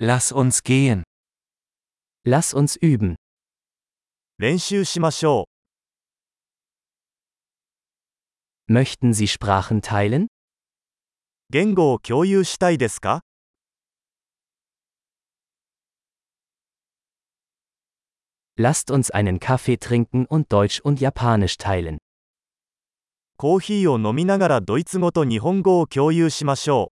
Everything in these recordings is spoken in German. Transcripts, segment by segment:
Lass uns gehen. Lass uns üben. 練習しましょ Möchten Sie Sprachen teilen? う。言語を共有したいですか Lasst uns einen Kaffee trinken und Deutsch und Japanisch teilen. コーヒーを飲みながらドイツ語と日本語を共有しましょ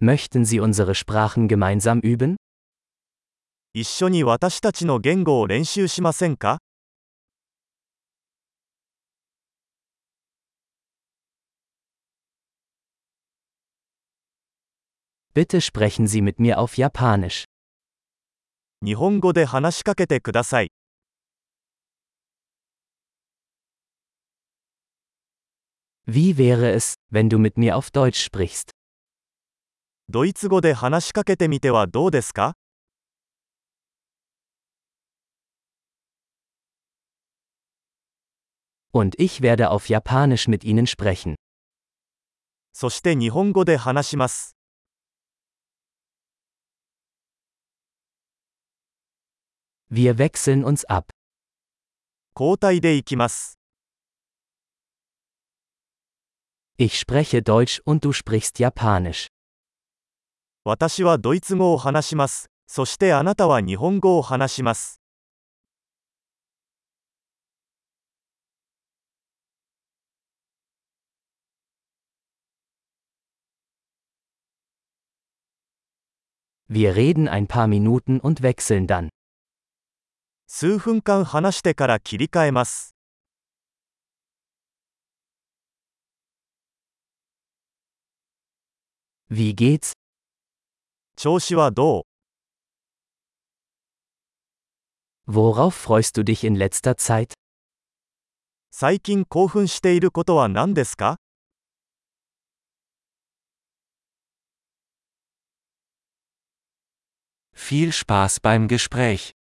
Möchten Sie unsere Sprachen gemeinsam üben? う。一緒に私たちの言語を練習しませんか Bitte sprechen Sie mit mir auf Japanisch. 日本語で話しかけてください。 Wie wäre es, wenn du mit mir auf Deutsch sprichst? ドイツ語で話しかけてみてはどうですか Und ich werde auf Japanisch mit Ihnen sprechen. そして日本語で話します。 Wir wechseln uns ab. 交代でいきます。 Ich spreche Deutsch und du sprichst Japanisch. 私はドイツ語を話します。そしてあなたは日本語を話します。Wir reden ein paar Minuten und wechseln dann. 数分間話してから切り替えます。Wie geht's? 調子はどう Worauf freust du dich in letzter Zeit? 最近興奮していることは何ですか Viel Spaß beim Gespräch.